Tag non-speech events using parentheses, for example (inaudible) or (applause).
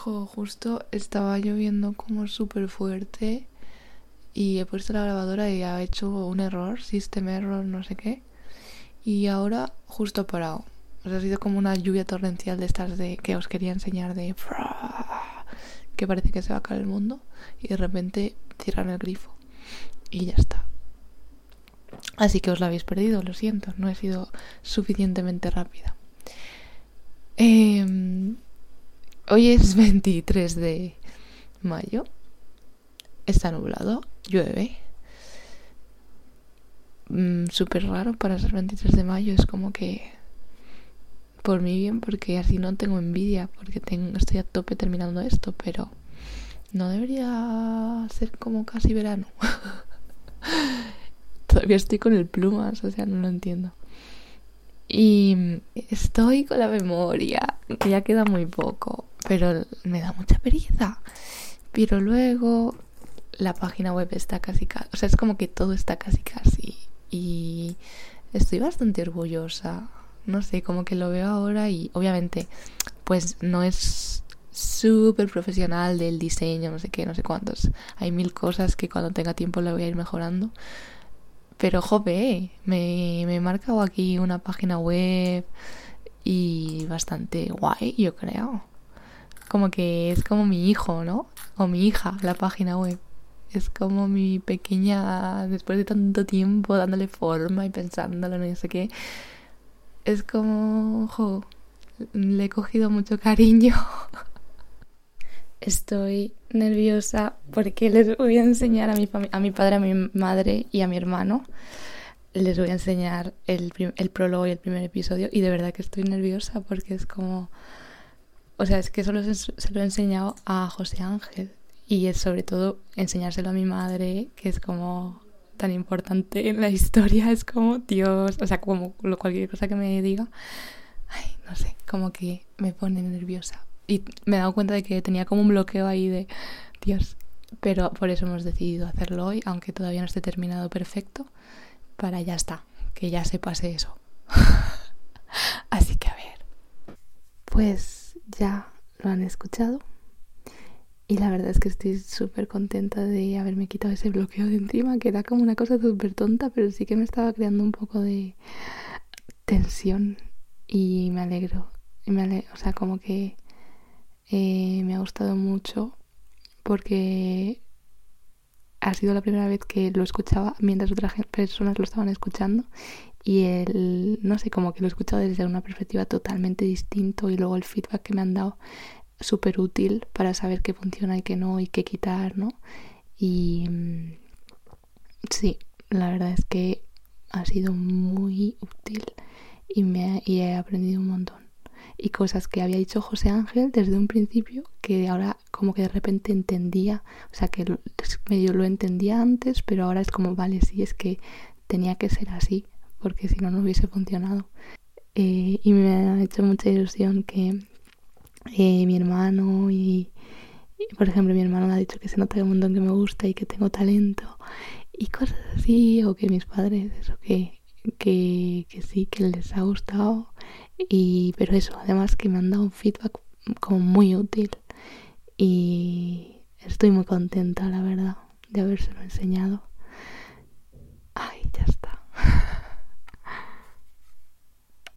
Justo estaba lloviendo como súper fuerte y he puesto la grabadora y ha hecho un error, system error, no sé qué. Y ahora justo ha parado. Ha sido como una lluvia torrencial de estas de que os quería enseñar de (laughs) que parece que se va a caer el mundo y de repente cierran el grifo y ya está. Así que os la habéis perdido, lo siento, no he sido suficientemente rápida. Em, hoy es (laughs) 23 de mayo. Está nublado, llueve. Mm, súper raro para ser 23 de mayo, es como que por mí bien, porque así no tengo envidia, porque tengo, estoy a tope terminando esto, pero no debería ser como casi verano. (laughs) Todavía estoy con el plumas, o sea, no lo entiendo. Y estoy con la memoria, que ya queda muy poco, pero me da mucha pereza. Pero luego la página web está casi casi, o sea, es como que todo está casi casi. Y estoy bastante orgullosa no sé, como que lo veo ahora y obviamente pues no es súper profesional del diseño, no sé qué, no sé cuántos. Hay mil cosas que cuando tenga tiempo le voy a ir mejorando. Pero jope, me, me he marcado aquí una página web y bastante guay, yo creo. Como que es como mi hijo, ¿no? O mi hija, la página web. Es como mi pequeña, después de tanto tiempo dándole forma y pensándolo, no sé qué es como, jo, le he cogido mucho cariño. (laughs) Estoy nerviosa porque les voy a enseñar a mi, a mi padre, a mi madre y a mi hermano. Les voy a enseñar el, el prólogo y el primer episodio y de verdad que estoy nerviosa porque es como... O sea, es que solo se, lo he enseñado a José Ángel y es sobre todo enseñárselo a mi madre, que es como tan importante en la historia es como Dios, o sea, como cualquier cosa que me diga, ay, no sé, como que me pone nerviosa. Y me he dado cuenta de que tenía como un bloqueo ahí de Dios. Pero por eso hemos decidido hacerlo hoy, aunque todavía no esté terminado perfecto, para ya está, que ya se pase eso. (laughs) Así que a ver. Pues ya lo han escuchado. Y la verdad es que estoy súper contenta de haberme quitado ese bloqueo de encima, que era como una cosa súper tonta, pero sí que me estaba creando un poco de tensión. Y me alegro. Y me o sea, como que eh, me ha gustado mucho porque ha sido la primera vez que lo escuchaba mientras otras personas lo estaban escuchando y el no sé como que lo he escuchado desde una perspectiva totalmente distinto y luego el feedback que me han dado súper útil para saber qué funciona y qué no y qué quitar, ¿no? Y mm, sí, la verdad es que ha sido muy útil y, me, y he aprendido un montón. Y cosas que había dicho José Ángel desde un principio que ahora como que de repente entendía, o sea que medio lo entendía antes, pero ahora es como, vale, sí, es que tenía que ser así, porque si no, no hubiese funcionado. Eh, y me ha hecho mucha ilusión que eh, mi hermano y, por ejemplo mi hermano me ha dicho que se nota un montón que me gusta y que tengo talento y cosas así o que mis padres eso que, que, que sí que les ha gustado. Y pero eso además que me han dado un feedback como muy útil. Y estoy muy contenta la verdad de habérselo enseñado